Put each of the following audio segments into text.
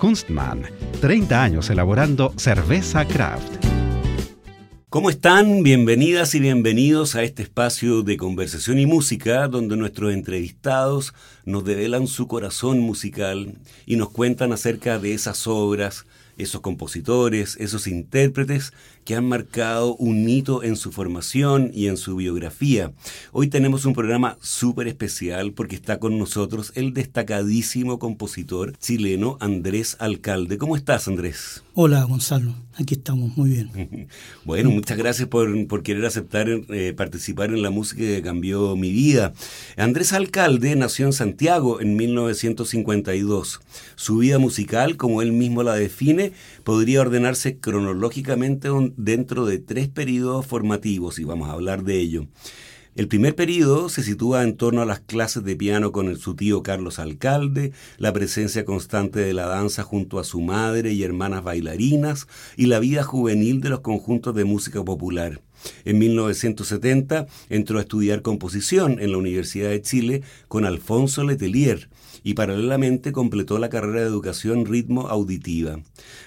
Kunstmann, 30 años elaborando cerveza craft. ¿Cómo están? Bienvenidas y bienvenidos a este espacio de conversación y música donde nuestros entrevistados nos develan su corazón musical y nos cuentan acerca de esas obras, esos compositores, esos intérpretes que han marcado un hito en su formación y en su biografía. Hoy tenemos un programa súper especial porque está con nosotros el destacadísimo compositor chileno Andrés Alcalde. ¿Cómo estás, Andrés? Hola, Gonzalo. Aquí estamos, muy bien. bueno, muchas gracias por, por querer aceptar eh, participar en la música que cambió mi vida. Andrés Alcalde nació en Santiago en 1952. Su vida musical, como él mismo la define, podría ordenarse cronológicamente dentro de tres periodos formativos y vamos a hablar de ello. El primer periodo se sitúa en torno a las clases de piano con su tío Carlos Alcalde, la presencia constante de la danza junto a su madre y hermanas bailarinas y la vida juvenil de los conjuntos de música popular. En 1970 entró a estudiar composición en la Universidad de Chile con Alfonso Letelier y paralelamente completó la carrera de educación ritmo auditiva.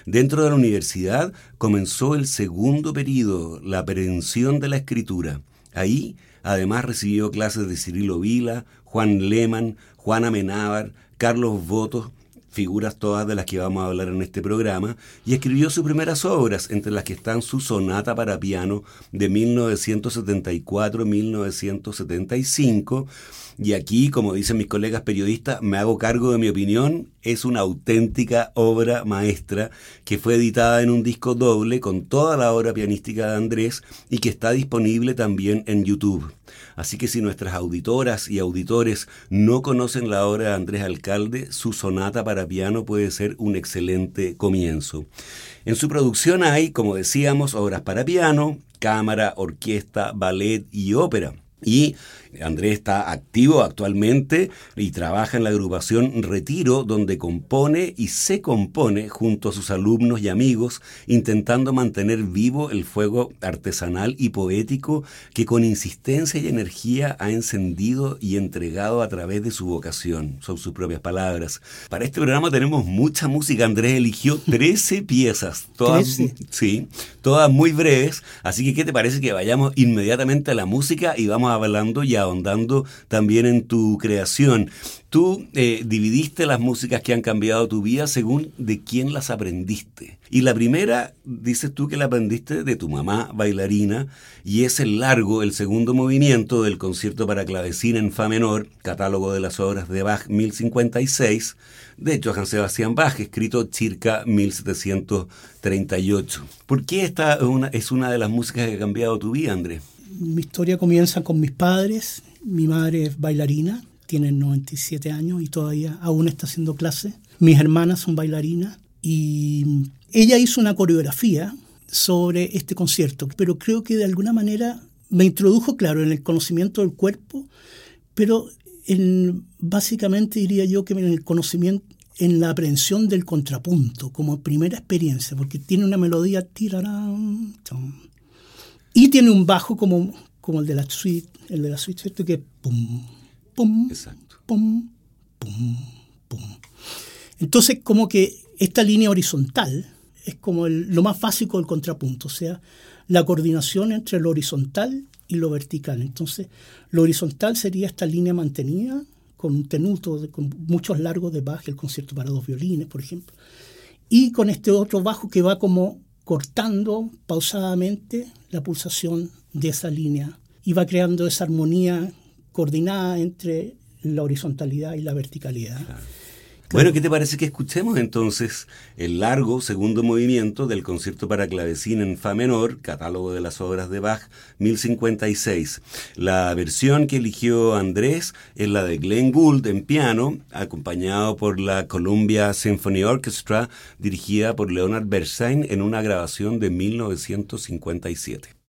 Dentro de la universidad comenzó el segundo periodo, la aprehensión de la escritura. Ahí además recibió clases de Cirilo Vila, Juan Lehmann, Juan Amenábar, Carlos Votos, figuras todas de las que vamos a hablar en este programa, y escribió sus primeras obras, entre las que están su sonata para piano de 1974-1975, y aquí, como dicen mis colegas periodistas, me hago cargo de mi opinión, es una auténtica obra maestra que fue editada en un disco doble con toda la obra pianística de Andrés y que está disponible también en YouTube. Así que si nuestras auditoras y auditores no conocen la obra de Andrés Alcalde, su sonata para piano puede ser un excelente comienzo. En su producción hay, como decíamos, obras para piano, cámara, orquesta, ballet y ópera. Y Andrés está activo actualmente y trabaja en la agrupación Retiro, donde compone y se compone junto a sus alumnos y amigos, intentando mantener vivo el fuego artesanal y poético que con insistencia y energía ha encendido y entregado a través de su vocación. Son sus propias palabras. Para este programa tenemos mucha música. Andrés eligió 13 piezas, todas, Sí, todas muy breves. Así que, ¿qué te parece que vayamos inmediatamente a la música y vamos hablando ya ahondando también en tu creación. Tú eh, dividiste las músicas que han cambiado tu vida según de quién las aprendiste. Y la primera, dices tú que la aprendiste de tu mamá bailarina, y es el largo, el segundo movimiento del concierto para clavecín en Fa menor, catálogo de las obras de Bach 1056, de Johann Sebastian Bach, escrito circa 1738. ¿Por qué esta es una de las músicas que ha cambiado tu vida, Andrés? Mi historia comienza con mis padres. Mi madre es bailarina, tiene 97 años y todavía aún está haciendo clases. Mis hermanas son bailarinas y ella hizo una coreografía sobre este concierto, pero creo que de alguna manera me introdujo, claro, en el conocimiento del cuerpo, pero en, básicamente diría yo que en el conocimiento, en la aprehensión del contrapunto, como primera experiencia, porque tiene una melodía tirarán, y tiene un bajo como, como el de la suite, el de la suite, ¿cierto? Que pum, pum, pum, pum, pum. Entonces, como que esta línea horizontal es como lo más básico del contrapunto, o sea, la coordinación entre lo horizontal y lo vertical. Entonces, lo horizontal sería esta línea mantenida con un tenuto, con muchos largos de bajo, el concierto para dos violines, por ejemplo, y con este otro bajo que va como cortando pausadamente la pulsación de esa línea y va creando esa armonía coordinada entre la horizontalidad y la verticalidad. Bueno, ¿qué te parece que escuchemos entonces el largo segundo movimiento del concierto para clavecín en Fa menor, catálogo de las obras de Bach, 1056? La versión que eligió Andrés es la de Glenn Gould en piano, acompañado por la Columbia Symphony Orchestra, dirigida por Leonard Bernstein en una grabación de 1957.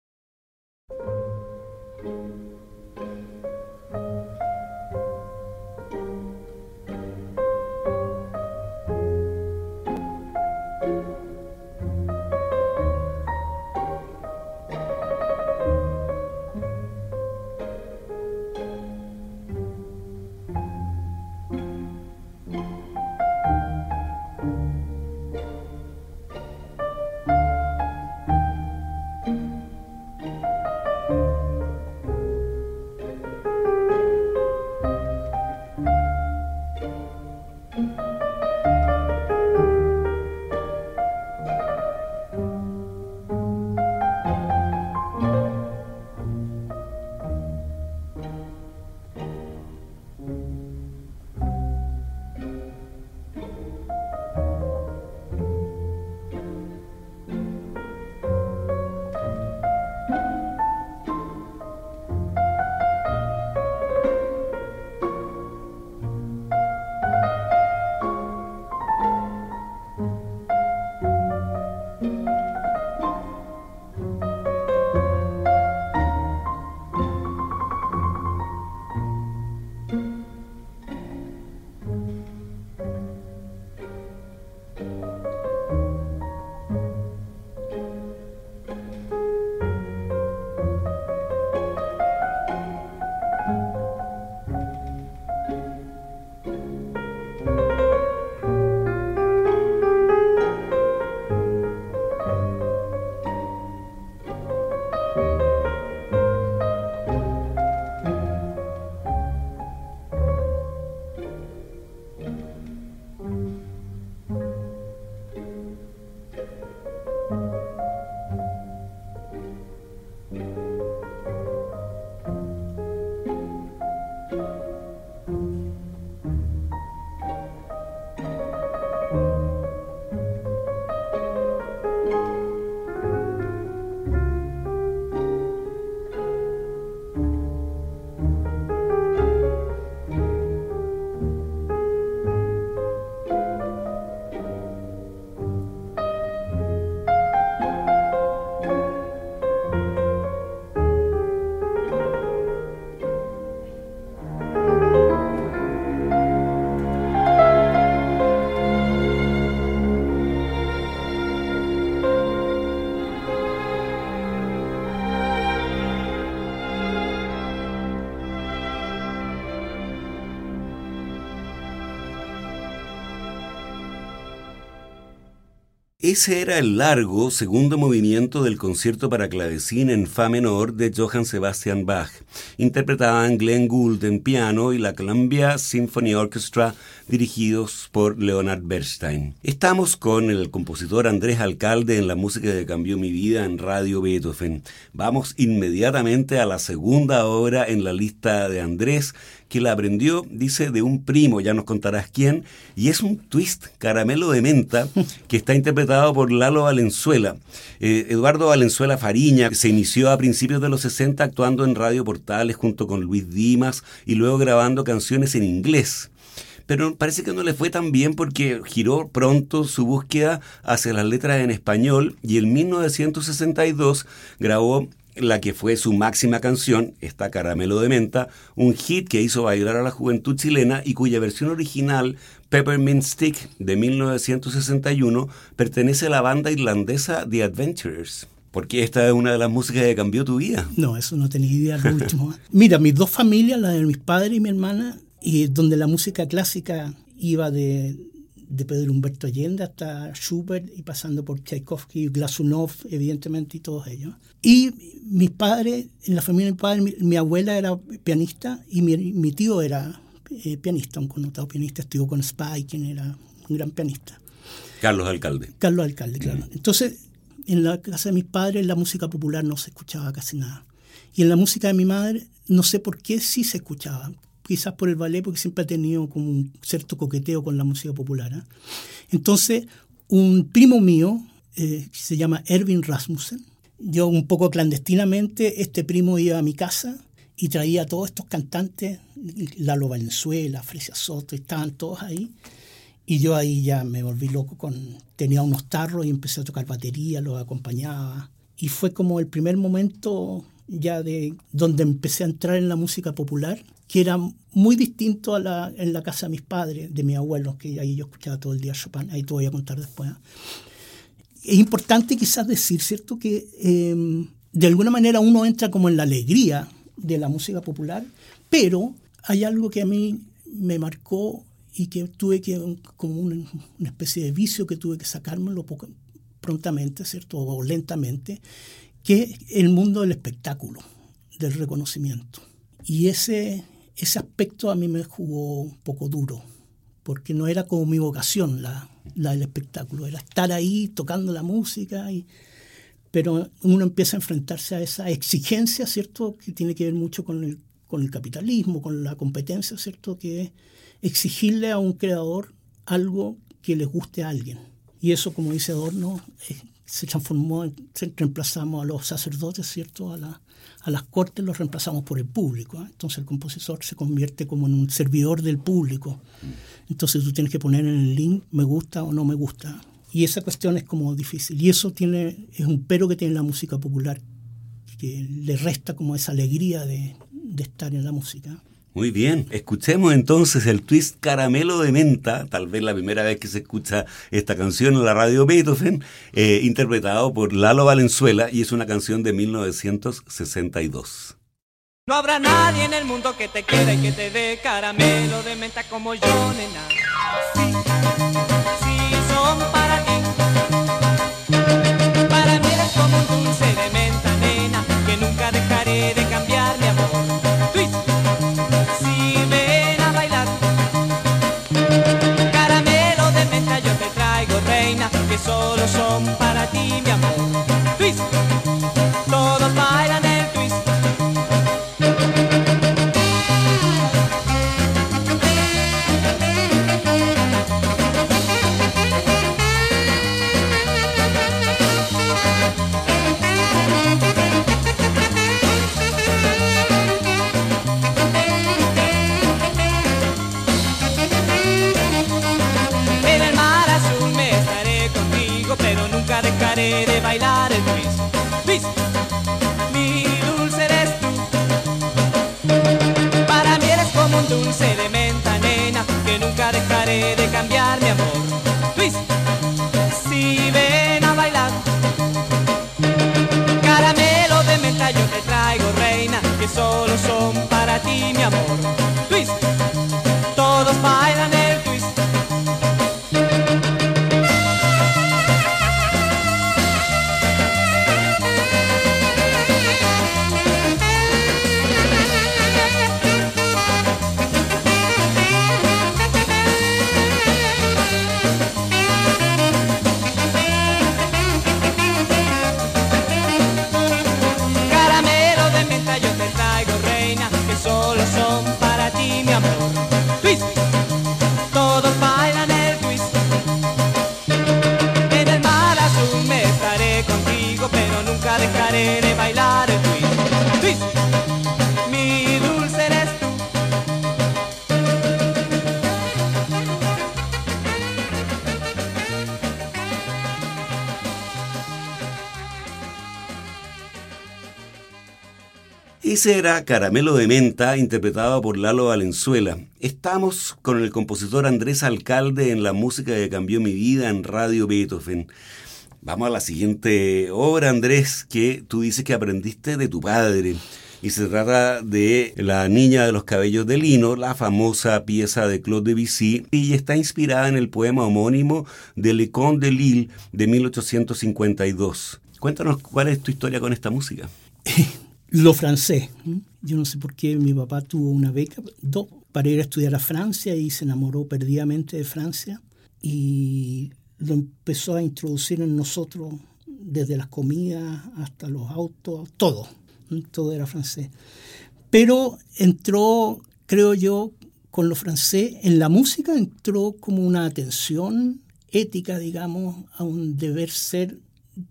Ese era el largo segundo movimiento del concierto para clavecín en Fa menor de Johann Sebastian Bach. Interpretaban Glenn Gould en piano y la Columbia Symphony Orchestra dirigidos por Leonard Bernstein. Estamos con el compositor Andrés Alcalde en la música que cambió mi vida en Radio Beethoven. Vamos inmediatamente a la segunda obra en la lista de Andrés que la aprendió, dice, de un primo, ya nos contarás quién, y es un twist caramelo de menta que está interpretado por Lalo Valenzuela. Eh, Eduardo Valenzuela Fariña se inició a principios de los 60 actuando en Radio Portales junto con Luis Dimas y luego grabando canciones en inglés pero parece que no le fue tan bien porque giró pronto su búsqueda hacia las letras en español y en 1962 grabó la que fue su máxima canción, esta Caramelo de Menta, un hit que hizo bailar a la juventud chilena y cuya versión original, Peppermint Stick, de 1961, pertenece a la banda irlandesa The Adventurers. Porque esta es una de las músicas que cambió tu vida. No, eso no tenía idea lo último. Mira, mis dos familias, la de mis padres y mi hermana, y donde la música clásica iba de, de Pedro Humberto Allende hasta Schubert y pasando por Tchaikovsky, Glasunov, evidentemente, y todos ellos. Y mis padres, en la familia de mi padre, mi, abuela era pianista y mi, tío era eh, pianista, un connotado pianista, estudió con Spike, quien era un gran pianista. Carlos Alcalde. Carlos Alcalde, claro. Mm. Entonces, en la casa de mis padres la música popular no se escuchaba casi nada. Y en la música de mi madre, no sé por qué sí se escuchaba. Quizás por el ballet, porque siempre ha tenido como un cierto coqueteo con la música popular. ¿eh? Entonces, un primo mío, eh, se llama Erwin Rasmussen, yo un poco clandestinamente, este primo iba a mi casa y traía a todos estos cantantes, Lalo Valenzuela, Fresia Soto, estaban todos ahí. Y yo ahí ya me volví loco con tenía unos tarros y empecé a tocar batería, los acompañaba y fue como el primer momento ya de donde empecé a entrar en la música popular, que era muy distinto a la en la casa de mis padres, de mis abuelos, que ahí yo escuchaba todo el día Chopin, ahí te voy a contar después. Es importante quizás decir, ¿cierto?, que em, de alguna manera uno entra como en la alegría de la música popular, pero hay algo que a mí me marcó y que tuve que, como una, especie de vicio que tuve que sacármelo prontamente, ¿cierto? O lentamente, que el mundo del espectáculo, del reconocimiento. Y ese, ese aspecto a mí me jugó un poco duro, porque no era como mi vocación la, la del espectáculo, era estar ahí tocando la música, y, pero uno empieza a enfrentarse a esa exigencia, ¿cierto? Que tiene que ver mucho con el, con el capitalismo, con la competencia, ¿cierto? Que exigirle a un creador algo que le guste a alguien. Y eso, como dice Adorno, eh, se transformó, se reemplazamos a los sacerdotes, ¿cierto? A, la, a las cortes los reemplazamos por el público. ¿eh? Entonces el compositor se convierte como en un servidor del público. Entonces tú tienes que poner en el link me gusta o no me gusta. Y esa cuestión es como difícil. Y eso tiene, es un pero que tiene la música popular, que le resta como esa alegría de, de estar en la música. Muy bien, escuchemos entonces el twist Caramelo de Menta, tal vez la primera vez que se escucha esta canción en la radio Beethoven, eh, interpretado por Lalo Valenzuela y es una canción de 1962. No habrá nadie en el mundo que te quiera y que te dé caramelo de menta como yo, nena. Sí, nunca dejaré de cambiar mi amor. Twist, si ven a bailar. Caramelo de menta yo te traigo, reina, que solo son para ti, mi amor. Ese era Caramelo de Menta, interpretado por Lalo Valenzuela. Estamos con el compositor Andrés Alcalde en la música que cambió mi vida en Radio Beethoven. Vamos a la siguiente obra, Andrés, que tú dices que aprendiste de tu padre. Y se trata de La Niña de los Cabellos de Lino, la famosa pieza de Claude Debussy, y está inspirada en el poema homónimo de Le Conte de Lille de 1852. Cuéntanos cuál es tu historia con esta música. Lo francés. Yo no sé por qué mi papá tuvo una beca dos, para ir a estudiar a Francia y se enamoró perdidamente de Francia y lo empezó a introducir en nosotros desde las comidas hasta los autos, todo, todo era francés. Pero entró, creo yo, con lo francés, en la música entró como una atención ética, digamos, a un deber ser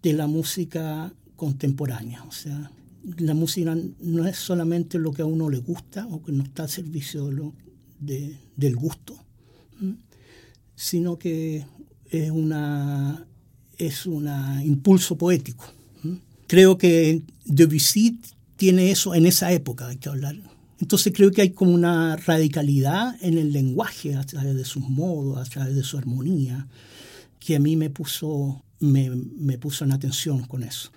de la música contemporánea. O sea, la música no es solamente lo que a uno le gusta o que no está al servicio de del gusto, sino que es una es un impulso poético. Creo que Debussy tiene eso en esa época, hay que hablar. Entonces creo que hay como una radicalidad en el lenguaje a través de sus modos, a través de su armonía, que a mí me puso, me, me puso en atención con eso.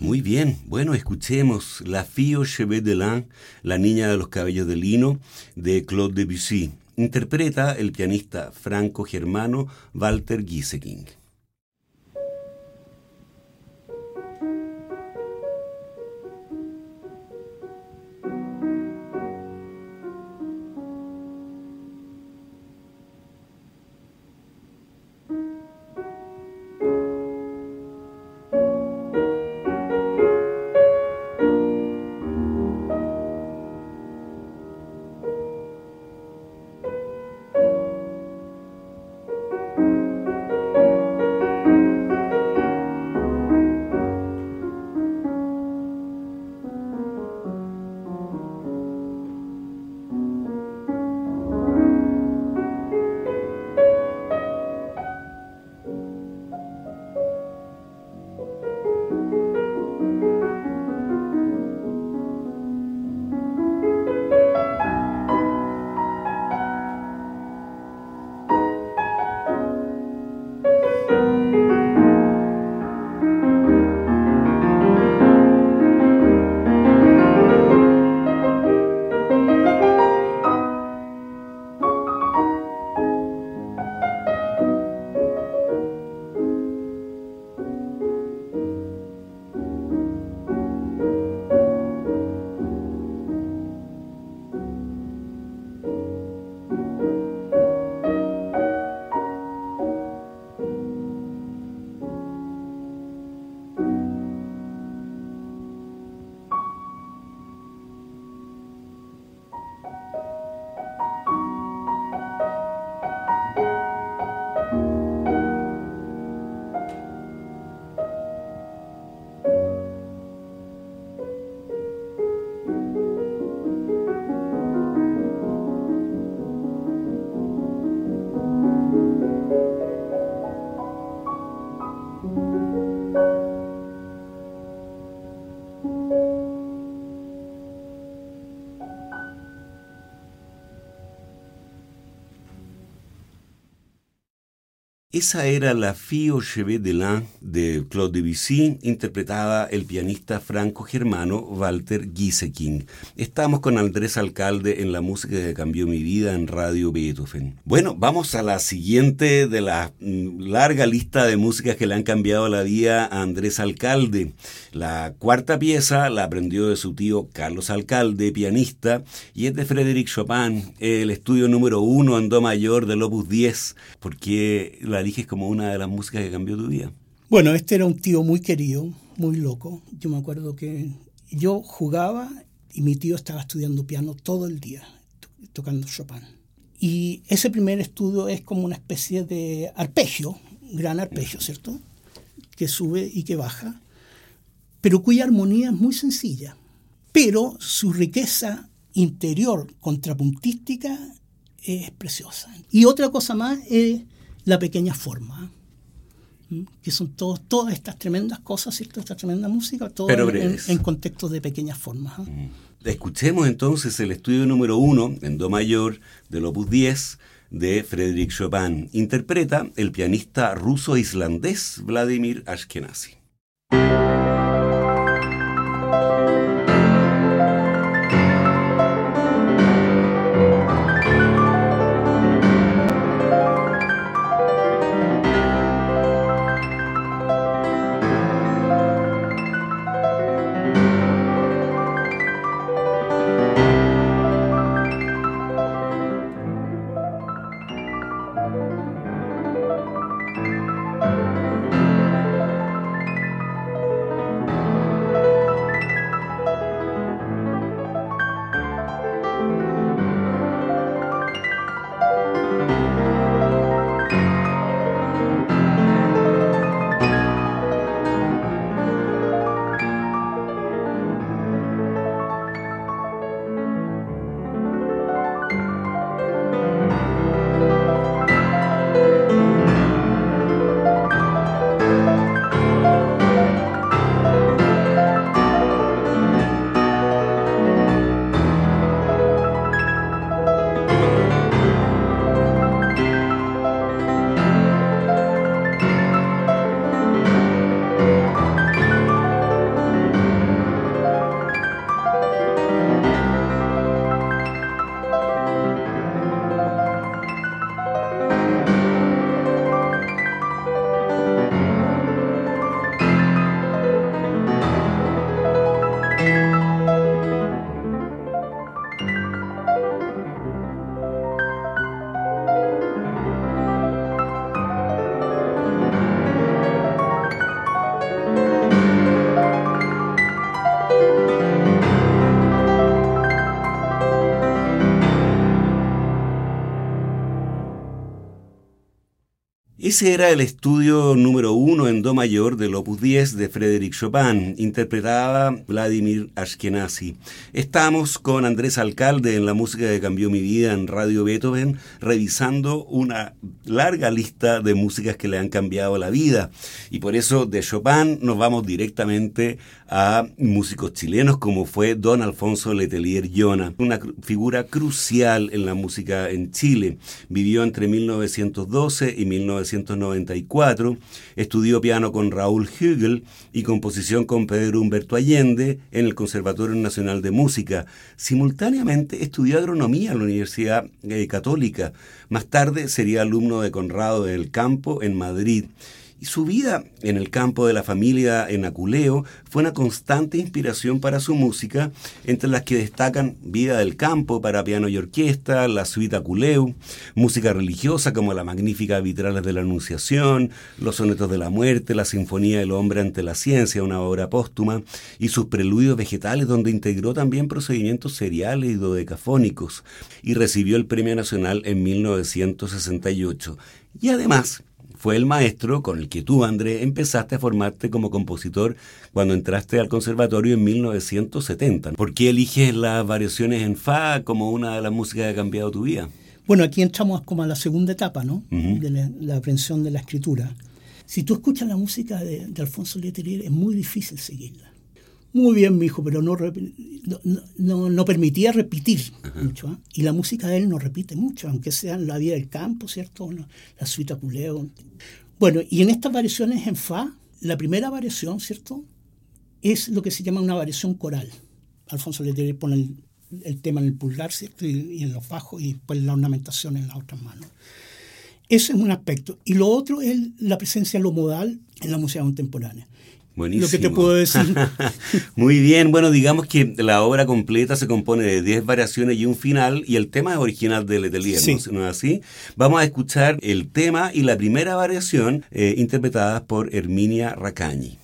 Muy bien, bueno, escuchemos La fille aux cheveux de lin, La niña de los cabellos de lino, de Claude Debussy. Interpreta el pianista franco-germano Walter Gieseking. Esa era la Fille chevet de lin de Claude Debussy, interpretada el pianista franco-germano Walter Gieseking. Estamos con Andrés Alcalde en la música que cambió mi vida en Radio Beethoven. Bueno, vamos a la siguiente de la mm, larga lista de músicas que le han cambiado la vida a Andrés Alcalde. La cuarta pieza la aprendió de su tío Carlos Alcalde, pianista, y es de Frédéric Chopin, el estudio número uno en Do mayor del Opus 10, porque la eliges como una de las músicas que cambió tu vida? Bueno, este era un tío muy querido, muy loco. Yo me acuerdo que yo jugaba y mi tío estaba estudiando piano todo el día, tocando Chopin. Y ese primer estudio es como una especie de arpegio, gran arpegio, ¿cierto? Que sube y que baja, pero cuya armonía es muy sencilla. Pero su riqueza interior contrapuntística es preciosa. Y otra cosa más es la pequeña forma, que son todos, todas estas tremendas cosas, ¿cierto? esta tremenda música, todo en, en, contextos de pequeñas formas. Escuchemos entonces el estudio número uno en Do mayor del Opus 10 de Frédéric Chopin. Interpreta el pianista ruso-islandés Vladimir Ashkenazi. Música Ese era el estudio número uno en Do mayor del Opus 10 de Frédéric Chopin, interpretaba Vladimir Ashkenazi. Estamos con Andrés Alcalde en la música que cambió mi vida en Radio Beethoven, revisando una larga lista de músicas que le han cambiado la vida. Y por eso de Chopin nos vamos directamente a músicos chilenos como fue Don Alfonso Letelier Llona, una figura crucial en la música en Chile. Vivió entre 1912 y 1912 1994, estudió piano con Raúl Hügel y composición con Pedro Humberto Allende en el Conservatorio Nacional de Música. Simultáneamente estudió agronomía en la Universidad eh, Católica. Más tarde sería alumno de Conrado del Campo en Madrid. Y su vida en el campo de la familia en Aculeo fue una constante inspiración para su música, entre las que destacan Vida del Campo para piano y orquesta, la suite Aculeo, música religiosa como la magnífica Vitrales de la Anunciación, los sonetos de la muerte, la Sinfonía del Hombre ante la Ciencia, una obra póstuma, y sus preludios vegetales, donde integró también procedimientos seriales y dodecafónicos, y recibió el Premio Nacional en 1968. Y además, fue el maestro con el que tú, André, empezaste a formarte como compositor cuando entraste al conservatorio en 1970. ¿Por qué eliges las variaciones en Fa como una de las músicas que ha cambiado tu vida? Bueno, aquí entramos como a la segunda etapa, ¿no? De la, la, aprehensión de la escritura. Si tú escuchas la música de, de Alfonso Letelier, es muy difícil seguirla. Muy bien, mi hijo, pero no, no, no, no permitía repetir Ajá. mucho. ¿eh? Y la música de él no repite mucho, aunque sea en la vida del campo, ¿cierto? La suite culeo. Bueno, y en estas variaciones en Fa, la primera variación, ¿cierto? Es lo que se llama una variación coral. Alfonso Letelier pone el, el, tema en el pulgar, ¿cierto? Y, y, en los bajos y después la ornamentación en las otras manos. Ese es un aspecto. Y lo otro es la presencia de lo modal en la música contemporánea. Buenísimo. Lo que te puedo decir. Muy bien, bueno, digamos que la obra completa se compone de 10 variaciones y un final, y el tema es original de Letelier, sí. ¿no es así? Vamos a escuchar el tema y la primera variación eh, interpretadas por Herminia Racañi.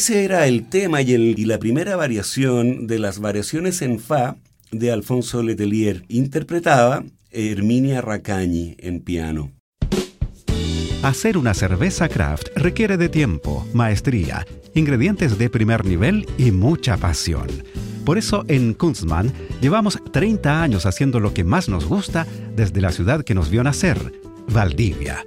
Ese era el tema y, el, y, la primera variación de las variaciones en Fa de Alfonso Letelier. Interpretaba Herminia Racañi en piano. Hacer una cerveza craft requiere de tiempo, maestría, ingredientes de primer nivel y mucha pasión. Por eso en Kunstmann llevamos 30 años haciendo lo que más nos gusta desde la ciudad que nos vio nacer, Valdivia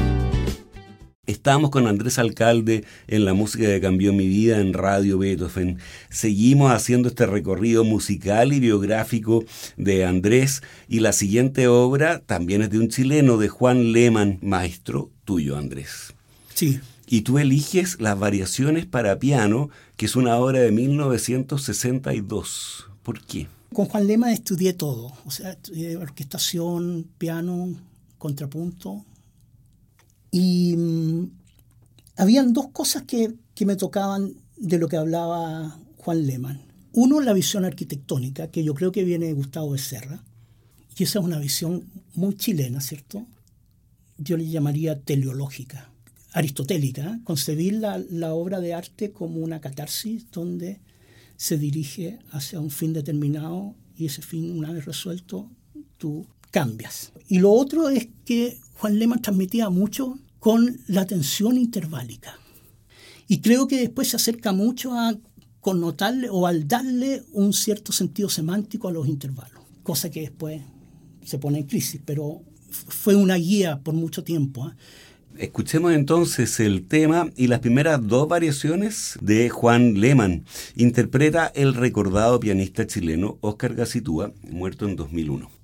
Estamos con Andrés Alcalde en la música que cambió mi vida en Radio Beethoven. Seguimos haciendo este recorrido musical y biográfico de Andrés y la siguiente obra también es de un chileno, de Juan Lehmann, maestro tuyo, Andrés. Sí. Y tú eliges las variaciones para piano, que es una obra de 1962. ¿Por qué? Con Juan Lehmann estudié todo, o sea, estudié orquestación, piano, contrapunto, y habían dos cosas que, que me tocaban de lo que hablaba Juan Lehmann. Uno, la visión arquitectónica, que yo creo que viene de Gustavo Becerra, y esa es una visión muy chilena, ¿cierto? Yo le llamaría teleológica, aristotélica, ¿eh? concebir la, la obra de arte como una catarsis donde se dirige hacia un fin determinado y ese fin, una vez resuelto, tú cambias. Y lo otro es que Juan Lehmann transmitía mucho con la tensión interválica. Y creo que después se acerca mucho a connotarle o al darle un cierto sentido semántico a los intervalos, cosa que después se pone en crisis, pero fue una guía por mucho tiempo. ¿eh? Escuchemos entonces el tema y las primeras dos variaciones de Juan Lehmann. Interpreta el recordado pianista chileno Oscar Gacitúa, muerto en 2001.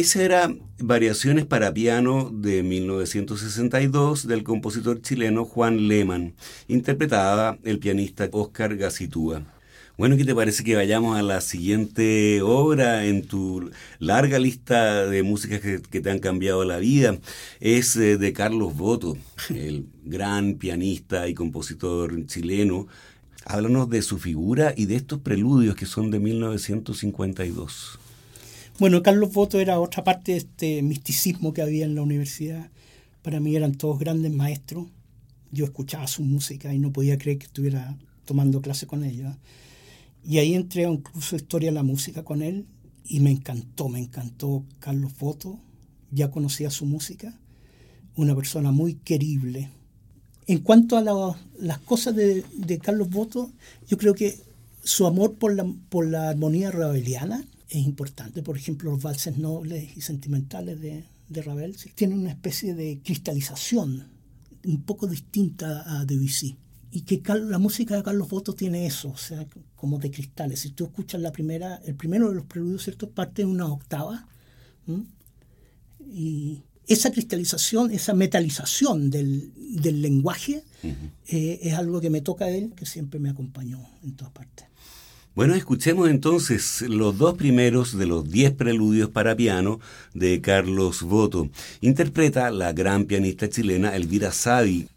Esa era Variaciones para piano de 1962 del compositor chileno Juan Lehmann, interpretada el pianista Oscar Gacitúa. Bueno, ¿qué te parece que vayamos a la siguiente obra en tu larga lista de músicas que, que te han cambiado la vida? Es eh, de Carlos Boto, el gran pianista y compositor chileno. Háblanos de su figura y de estos preludios que son de 1952. Bueno, Carlos Boto era otra parte de este misticismo que había en la universidad. Para mí eran todos grandes maestros. Yo escuchaba su música y no podía creer que estuviera tomando clase con ellos. Y ahí entré a un curso historia de la música con él y me encantó, me encantó Carlos Boto. Ya conocía su música. Una persona muy querible. En cuanto a las cosas de, de, Carlos Boto, yo creo que su amor por la, por la armonía raveliana es importante. Por ejemplo, los valses nobles y sentimentales de, de Ravel tienen una especie de cristalización un poco distinta a Debussy. Y que la música de Carlos Boto tiene eso, o sea, como de cristales. Si tú escuchas la primera, el primero de los preludios, ¿cierto? Parte de una octava. Y esa cristalización, esa metalización del, del lenguaje eh, es algo que me toca a él, que siempre me acompañó en todas partes. Bueno, escuchemos entonces los dos primeros de los diez preludios para piano de Carlos Boto. Interpreta la gran pianista chilena Elvira Sadi.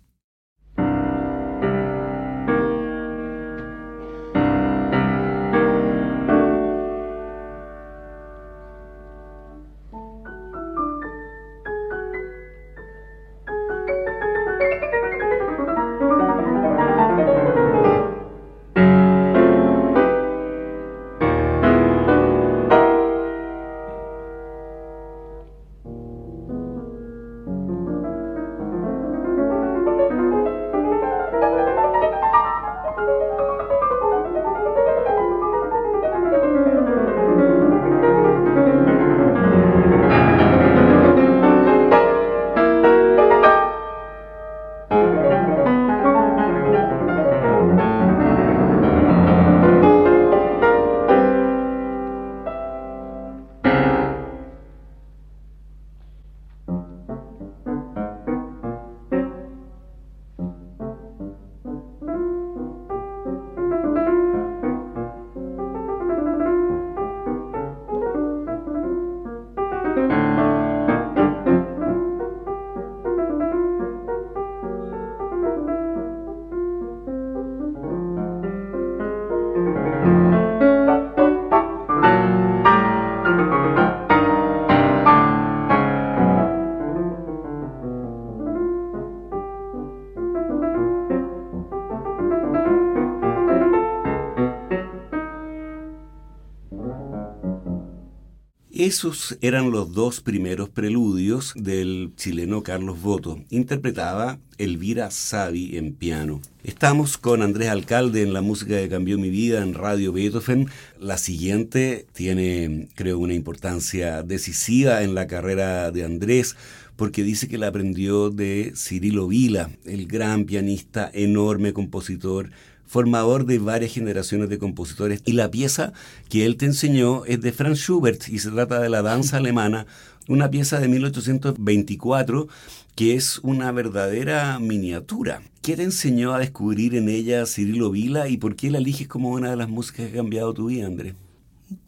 Esos eran los dos primeros preludios del chileno Carlos Boto. Interpretaba Elvira Savi en piano. Estamos con Andrés Alcalde en la música que cambió mi vida en Radio Beethoven. La siguiente tiene, creo, una importancia decisiva en la carrera de Andrés porque dice que la aprendió de Cirilo Vila, el gran pianista, enorme compositor, formador de varias generaciones de compositores. Y la pieza que él te enseñó es de Franz Schubert y se trata de la danza alemana, una pieza de 1824 que es una verdadera miniatura. ¿Qué te enseñó a descubrir en ella Cirilo Vila y por qué la eliges como una de las músicas que ha cambiado tu vida, Andrés?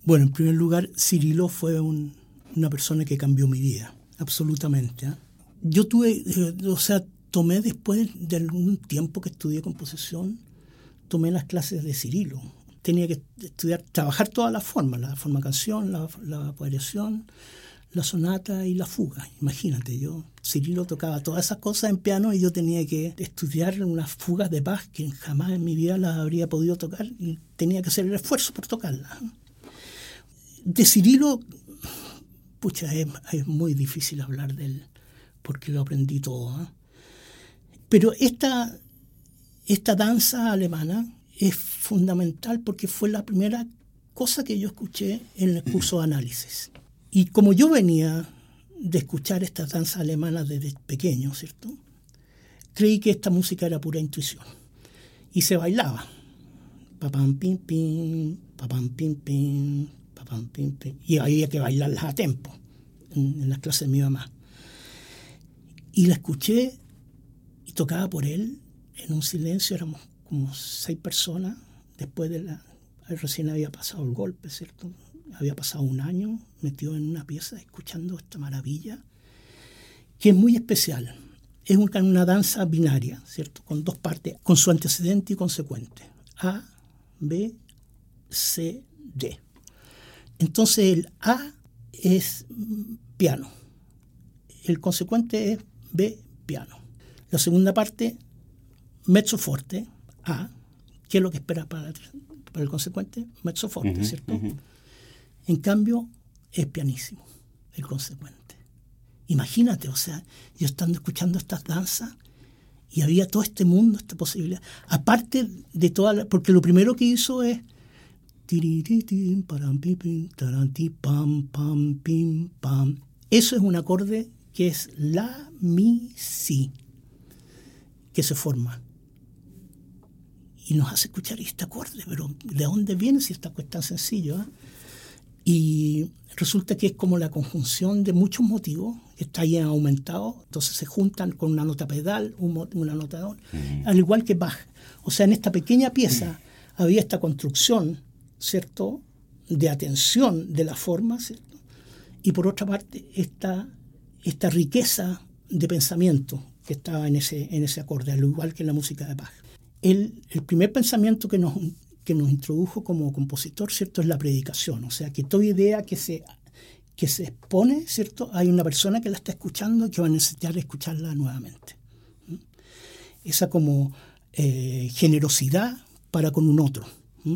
Bueno, en primer lugar, Cirilo fue una persona que cambió mi vida, absolutamente. ¿ah? Yo tuve, eh, o sea, tomé después de algún tiempo que estudié composición, tomé las clases de Cirilo. Tenía que estudiar, trabajar todas las formas, la forma canción, la, la variación, la sonata y la fuga. Imagínate, yo, Cirilo tocaba todas esas cosas en piano y yo tenía que estudiar unas fugas de paz que jamás en mi vida las habría podido tocar y tenía que hacer el esfuerzo por tocarlas. De Cirilo, pucha, es, muy difícil hablar de él porque lo aprendí todo. ¿eh? Pero esta esta danza alemana es fundamental porque fue la primera cosa que yo escuché en el curso de análisis. Y como yo venía de escuchar esta danza alemana desde pequeño, ¿cierto? Creí que esta música era pura intuición. Y se bailaba. Papam, pim, pim, papam, pim, pim, papam, pim, pim. Y había que bailarlas a tempo en, en las clases de mi mamá. Y la escuché y tocaba por él en un silencio, éramos como seis personas, después de la... Recién había pasado el golpe, ¿cierto? Había pasado un año metido en una pieza escuchando esta maravilla, que es muy especial. Es una danza binaria, ¿cierto? Con dos partes, con su antecedente y consecuente. A, B, C, D. Entonces el A es piano, el consecuente es B, piano. La segunda parte mezzo forte, A, ¿qué es lo que espera para, para el consecuente? Mezzo forte, ¿cierto? En cambio, es pianísimo el consecuente. Imagínate, o sea, yo estando escuchando estas danzas y había todo este mundo, esta posibilidad. Aparte de toda porque lo primero que hizo es. Eso es un acorde que es la, mi, si, que se forma y nos hace escuchar este acorde, pero ¿de dónde viene si esta es tan sencillo? Ah? Y resulta que es como la conjunción de muchos motivos, está ahí aumentado, entonces se juntan con una nota pedal, un, una anotador, al igual que Bach. O sea, en esta pequeña pieza había esta construcción, ¿cierto?, de atención de la forma, ¿cierto? Y por otra parte, esta, esta riqueza de pensamiento que estaba en ese, en ese acorde, al igual que en la música de Bach el, primer pensamiento que nos, que nos introdujo como compositor, ¿cierto?, es la predicación. O sea, que toda idea que se, que se expone, ¿cierto?, hay una persona que la está escuchando y que va a necesitar escucharla nuevamente. ¿Mm? Esa como eh, generosidad para con un otro. ¿Mm?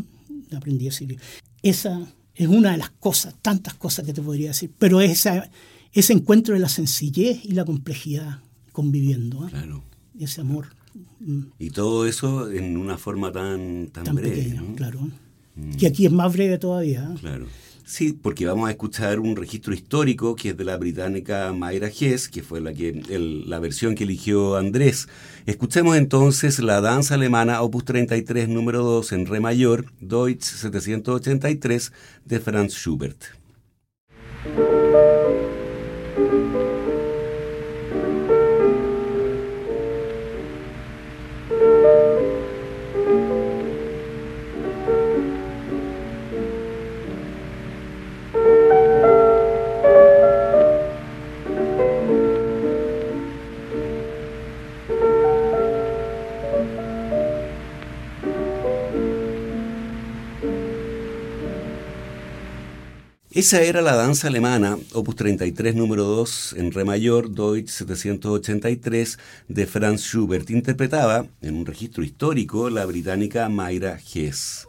Aprendí a decir. Esa es una de las cosas, tantas cosas que te podría decir, pero esa, ese encuentro de la sencillez y la complejidad conviviendo. ¿eh? Claro. Ese amor y todo eso en una forma tan, tan, breve. claro. Mm. Que aquí es más breve todavía. Claro. Sí, porque vamos a escuchar un registro histórico que es de la británica Mayra Hess, que fue la, que, la versión que eligió Andrés. Escuchemos entonces la danza alemana Opus 33 número 2 en Re mayor, Deutsch 783 de Franz Schubert. Esa era la danza alemana, opus 33, número 2, en re mayor, Deutsch 783, de Franz Schubert. Interpretaba, en un registro histórico, la británica Mayra Hess.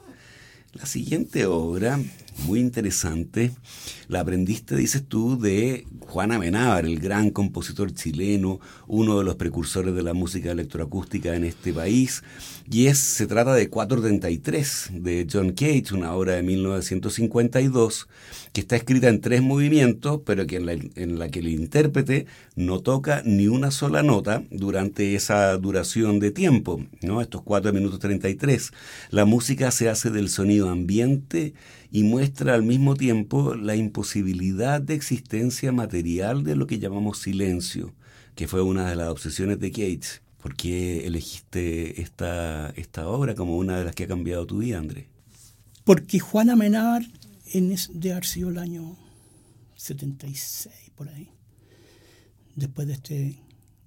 La siguiente obra muy interesante. La aprendiste, dices tú, de Juan Amenábar, el gran compositor chileno, uno de los precursores de la música electroacústica en este país. Y es, se trata de 433 de John Cage, una obra de 1952, que está escrita en tres movimientos, pero que en, la, que el intérprete no toca ni una sola nota durante esa duración de tiempo, ¿no? estos 4 minutos 33. La música se hace del sonido ambiente y muestra al mismo tiempo la imposibilidad de existencia material de lo que llamamos silencio, que fue una de las obsesiones de Cage. ¿Por qué elegiste esta, esta obra como una de las que ha cambiado tu vida, Andrés? Porque Juana Amenábar, en de haber sido el año 76, por ahí, después de este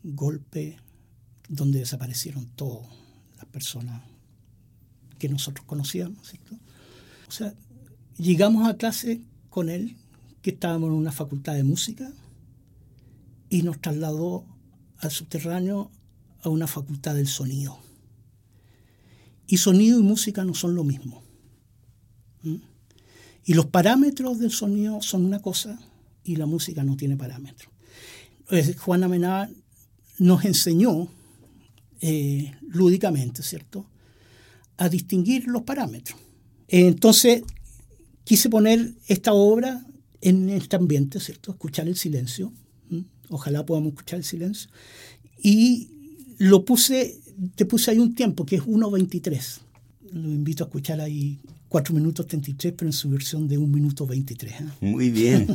golpe donde desaparecieron todas las personas que nosotros conocíamos, ¿cierto? O sea, llegamos a clase con él, que estábamos en una facultad de música, y nos trasladó al subterráneo a una facultad del sonido. Y sonido y música no son lo mismo. Y los parámetros del sonido son una cosa y la música no tiene parámetros. Juan Amená nos enseñó eh, lúdicamente, ¿cierto?, a distinguir los parámetros. Entonces, quise poner esta obra en este ambiente, ¿cierto? Escuchar el silencio. Ojalá podamos escuchar el silencio. Y lo puse, te puse ahí un tiempo que es 1.23. Lo invito a escuchar ahí 4 minutos 33, pero en su versión de 1 minuto 23. ¿eh? Muy bien.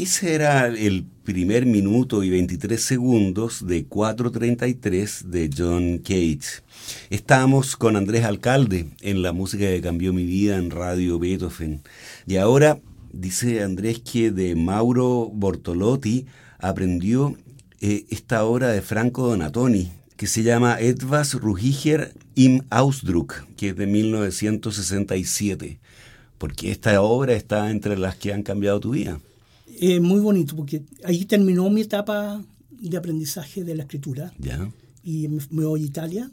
Ese era el primer minuto y 23 segundos de 4.33 de John Cage. Estamos con Andrés Alcalde en la música que cambió mi vida en Radio Beethoven. Y ahora dice Andrés que de Mauro Bortolotti aprendió eh, esta obra de Franco Donatoni, que se llama Etwas Ruhiger im Ausdruck, que es de 1967. Porque esta obra está entre las que han cambiado tu vida. Eh, muy bonito, porque ahí terminó mi etapa de aprendizaje de la escritura. Ya. Y me, me voy a Italia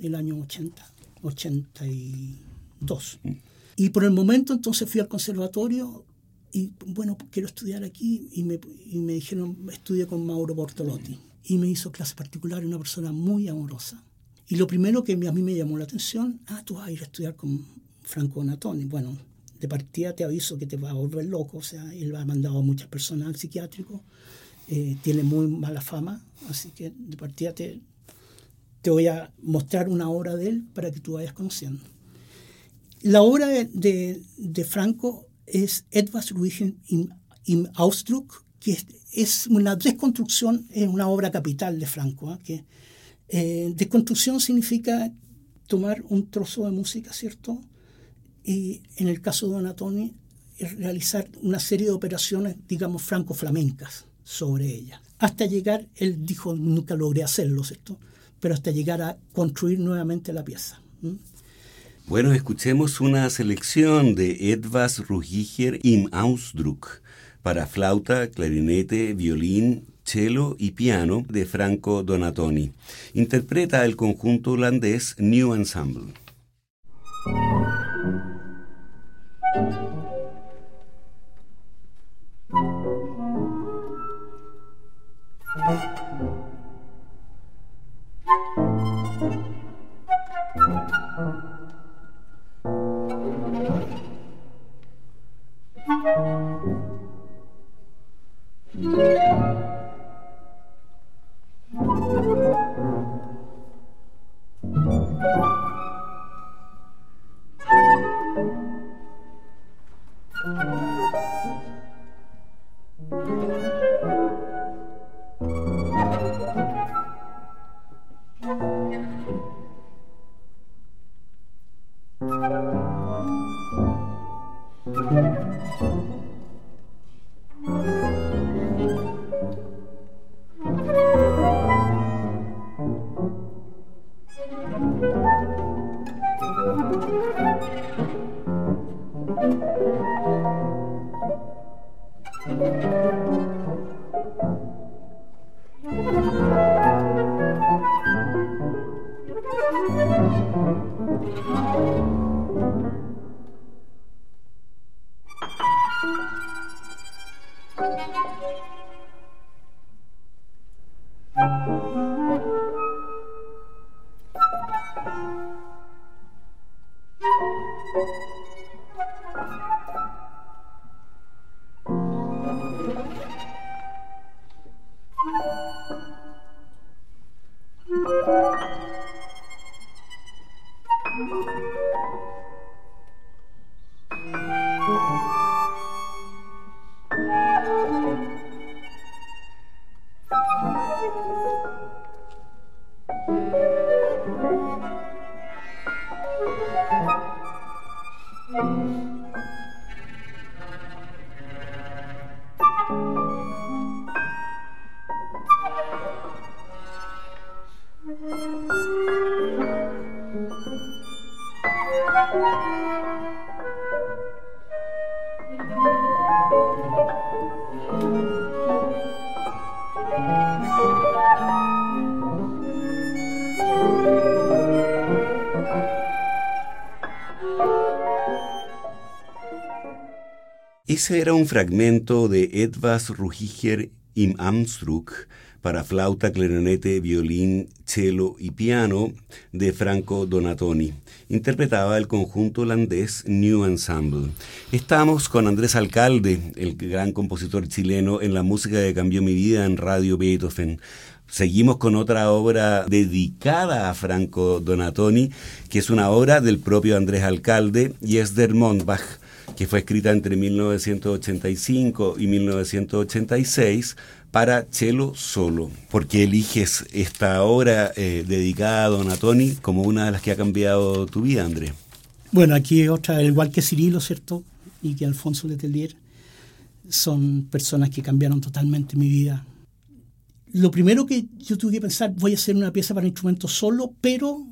el año 80, 82. Mm. Y por el momento entonces fui al conservatorio y bueno, quiero estudiar aquí y me, y me dijeron, estudie con Mauro Bortolotti. Y me hizo clase particular, una persona muy amorosa. Y lo primero que a mí me llamó la atención, ah, tú vas a ir a estudiar con Franco Natoni. Bueno, de partida te aviso que te va a volver loco, o sea, él ha mandado a muchas personas al psiquiátrico, eh, tiene muy mala fama, así que de partida te, voy a mostrar una obra de él para que tú vayas conociendo. La obra de, de, de Franco es Etwas Ruhigen im, im Ausdruck, que es, es, una desconstrucción, es una obra capital de Franco. ¿eh? Que, eh, desconstrucción significa tomar un trozo de música, ¿cierto? Y en el caso de Donatoni realizar una serie de operaciones, digamos, franco-flamencas sobre ella. Hasta llegar, él dijo, nunca logré hacerlo, ¿cierto? Pero hasta llegar a construir nuevamente la pieza. Bueno, escuchemos una selección de Etwas Ruhiger im Ausdruck para flauta, clarinete, violín, cello y piano de Franco Donatoni. Interpreta el conjunto holandés New Ensemble. Ese era un fragmento de Edvas Ruhiger im Amstruck para flauta, clarinete, violín, cello y piano de Franco Donatoni. Interpretaba el conjunto holandés New Ensemble. Estamos con Andrés Alcalde, el gran compositor chileno en la música que cambió mi vida en Radio Beethoven. Seguimos con otra obra dedicada a Franco Donatoni, que es una obra del propio Andrés Alcalde y es der Mondbach que fue escrita entre 1985 y 1986 para cello solo. ¿Por qué eliges esta obra eh, dedicada a Donatoni como una de las que ha cambiado tu vida, Andrés? Bueno, aquí otra, igual que Cirilo, ¿cierto? Y que Alfonso Letelier, son personas que cambiaron totalmente mi vida. Lo primero que yo tuve que pensar, voy a hacer una pieza para instrumento solo, pero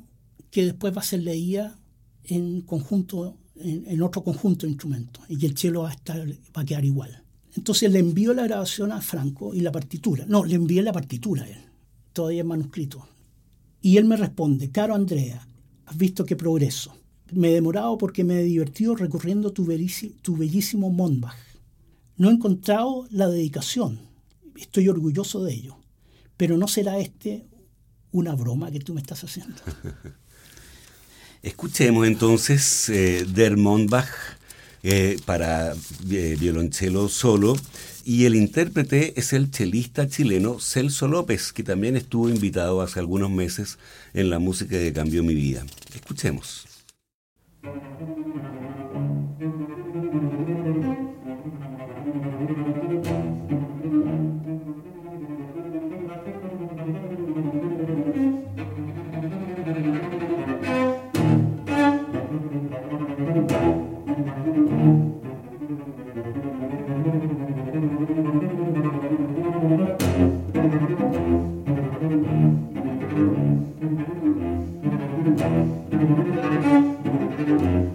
que después va a ser leída en conjunto en, otro conjunto de instrumentos y el cielo va a, estar, va a quedar igual. Entonces le envío la grabación a Franco y la partitura. No, le envié la partitura a él, todavía en manuscrito. Y él me responde, caro Andrea, has visto qué progreso. Me he demorado porque me he divertido recorriendo tu, tu bellísimo Mondbach. No he encontrado la dedicación. Estoy orgulloso de ello. Pero no será este una broma que tú me estás haciendo. Escuchemos entonces eh, Der Monbach eh, para eh, violonchelo solo y el intérprete es el chelista chileno Celso López, que también estuvo invitado hace algunos meses en la música que cambió mi vida. Escuchemos. Mm-hmm.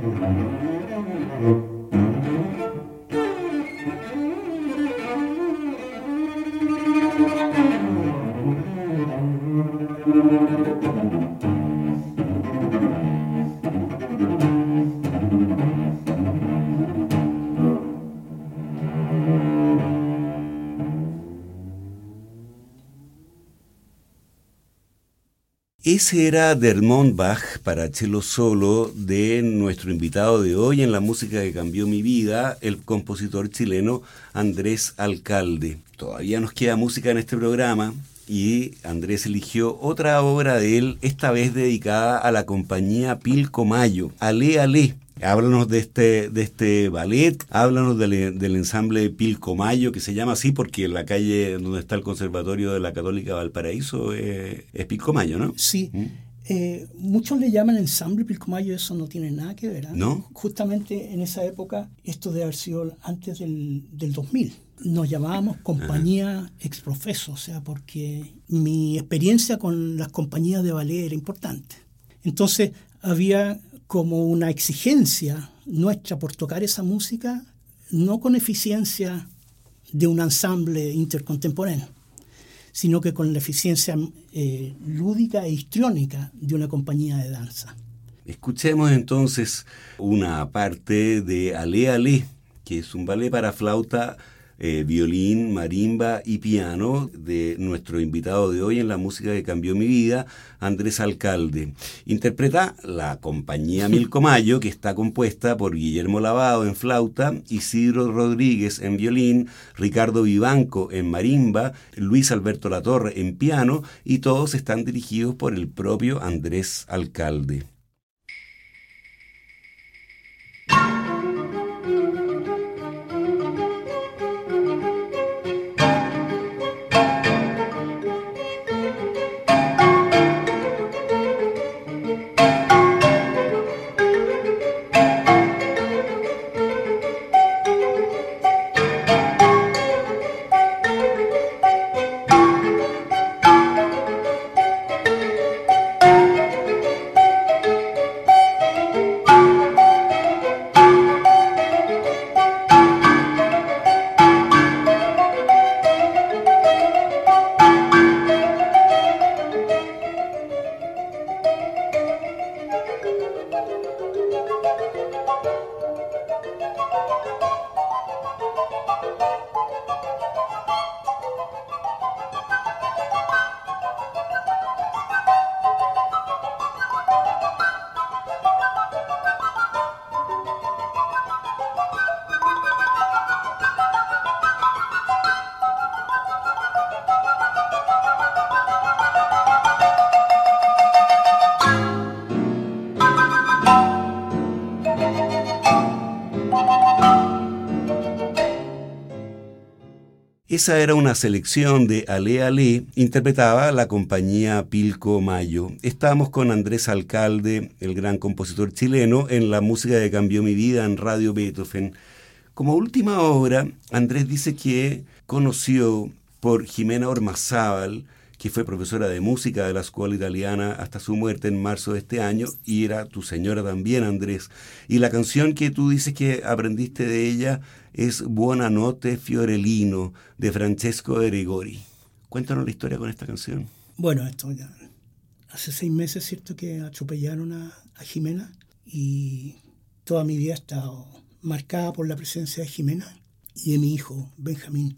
Thank you. Ese era Dermont Bach para cello solo de nuestro invitado de hoy en la música que cambió mi vida, el compositor chileno Andrés Alcalde. Todavía nos queda música en este programa y Andrés eligió otra obra de él, esta vez dedicada a la compañía Pilco Mayo, Ale Ale, Háblanos de este, de este ballet, háblanos del, del ensamble Pilcomayo, que se llama así porque la calle donde está el Conservatorio de la Católica Valparaíso es, es Pilcomayo, ¿no? Sí. ¿Mm? Eh, muchos le llaman ensamble Pilcomayo, eso no tiene nada que ver. ¿eh? ¿No? Justamente en esa época, esto de haber sido antes del, del 2000, nos llamábamos compañía exprofeso, o sea, porque mi experiencia con las compañías de ballet era importante. Entonces, había como una exigencia nuestra por tocar esa música, no con eficiencia de un ensamble intercontemporáneo, sino que con la eficiencia eh, lúdica e histriónica de una compañía de danza. Escuchemos entonces una parte de Ale Ale, que es un ballet para flauta eh, violín, marimba y piano de nuestro invitado de hoy en la música que cambió mi vida, Andrés Alcalde. Interpreta la compañía Milcomayo, que está compuesta por Guillermo Lavado en flauta, Isidro Rodríguez en violín, Ricardo Vivanco en marimba, Luis Alberto Latorre en piano y todos están dirigidos por el propio Andrés Alcalde. Esa era una selección de Ale Ale, interpretaba la compañía Pilco Mayo. Estábamos con Andrés Alcalde, el gran compositor chileno, en la música que cambió mi vida en Radio Beethoven. Como última obra, Andrés dice que conoció por Jimena Ormazábal, que fue profesora de música de la escuela italiana hasta su muerte en marzo de este año, y era tu señora también, Andrés. Y la canción que tú dices que aprendiste de ella es Buonanotte Fiorellino, de Francesco de Rigori. Cuéntanos la historia con esta canción. Bueno, esto ya. Hace seis meses, ¿cierto?, que atropellaron a, a Jimena y toda mi vida ha estado marcada por la presencia de Jimena y de mi hijo, Benjamín.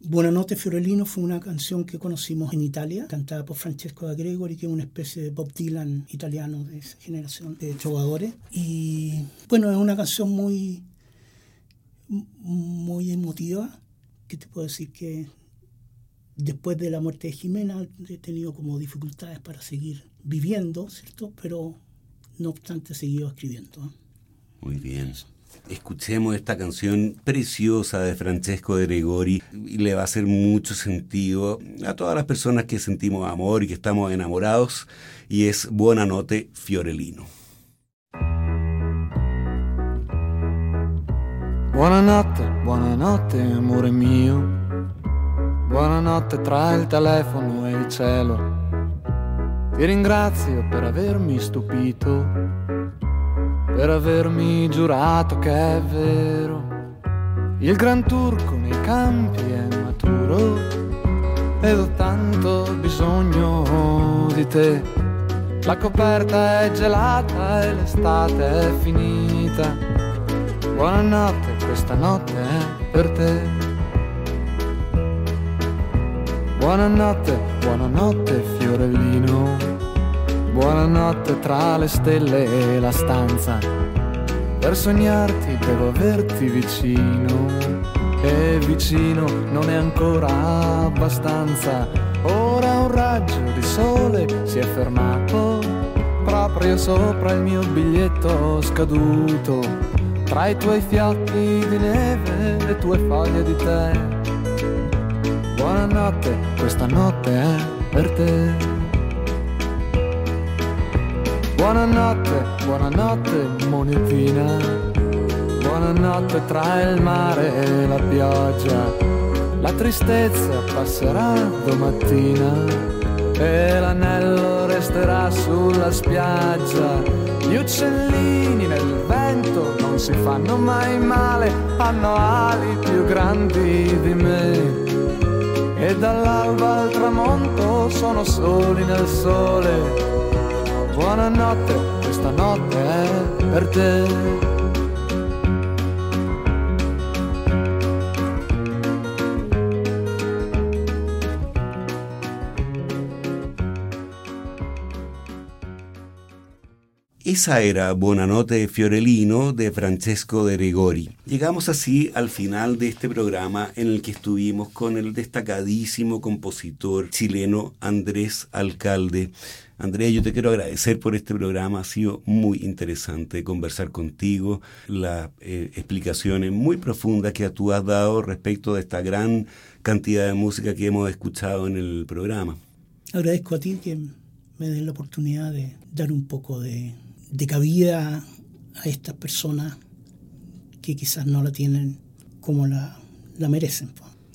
Buonanotte Fiorellino fue una canción que conocimos en Italia, cantada por Francesco da Gregori, que es una especie de Bob Dylan italiano de esa generación de trovadores. Y bueno, es una canción muy, muy emotiva, que te puedo decir que después de la muerte de Jimena he tenido como dificultades para seguir viviendo, ¿cierto? Pero no obstante he seguido escribiendo. Muy bien. Escuchemos esta canción preciosa de Francesco de Gregori y le va a hacer mucho sentido a todas las personas que sentimos amor y que estamos enamorados y es Buonanotte Fiorellino. Buonanotte, buonanotte amore mio, buonanotte tra il telefono e il cielo. Ti ringrazio per avermi stupito, per avermi giurato che è vero. Il gran turco nei campi è maturo ed ho tanto bisogno di te. La coperta è gelata e l'estate è finita. Buonanotte, questa notte è per te. Buonanotte, buonanotte fiorellino. Buonanotte tra le stelle e la stanza. Per sognarti devo averti vicino. E vicino non è ancora abbastanza. Ora un raggio di sole si è fermato proprio sopra il mio biglietto scaduto. Tra i tuoi fiocchi di neve, le tue foglie di tè. Buonanotte, questa notte è per te. Buonanotte, buonanotte monetina. Buonanotte tra il mare e la pioggia. La tristezza passerà domattina e l'anello resterà sulla spiaggia. Gli uccellini nel vento non si fanno mai male, hanno ali più grandi di me. E dall'alba al tramonto sono soli nel sole. Buonanotte, questa notte è per te. Esa era Buonanotte Fiorellino de Francesco de Rigori. Llegamos así al final de este programa en el que estuvimos con el destacadísimo compositor chileno Andrés Alcalde. Andrea, yo te quiero agradecer por este programa, ha sido muy interesante conversar contigo, las eh, explicaciones muy profundas que tú has dado respecto de esta gran cantidad de música que hemos escuchado en el programa. Agradezco a ti que me den la oportunidad de dar un poco de, de cabida a estas personas que quizás no la tienen como la, la merecen.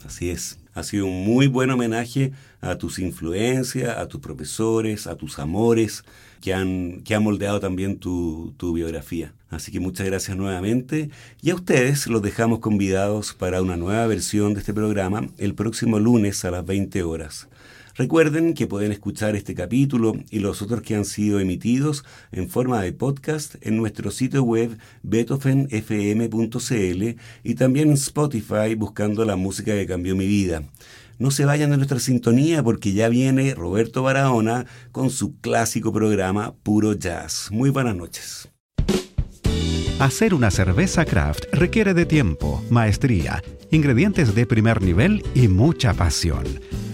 Así es. Ha sido un muy buen homenaje a tus influencias, a tus profesores, a tus amores, que han, que han moldeado también tu, tu biografía. Así que muchas gracias nuevamente. Y a ustedes los dejamos convidados para una nueva versión de este programa el próximo lunes a las 20 horas. Recuerden que pueden escuchar este capítulo y los otros que han sido emitidos en forma de podcast en nuestro sitio web beethovenfm.cl y también en Spotify buscando la música que cambió mi vida. No se vayan de nuestra sintonía porque ya viene Roberto Barahona con su clásico programa Puro Jazz. Muy buenas noches. Hacer una cerveza craft requiere de tiempo, maestría, ingredientes de primer nivel y mucha pasión.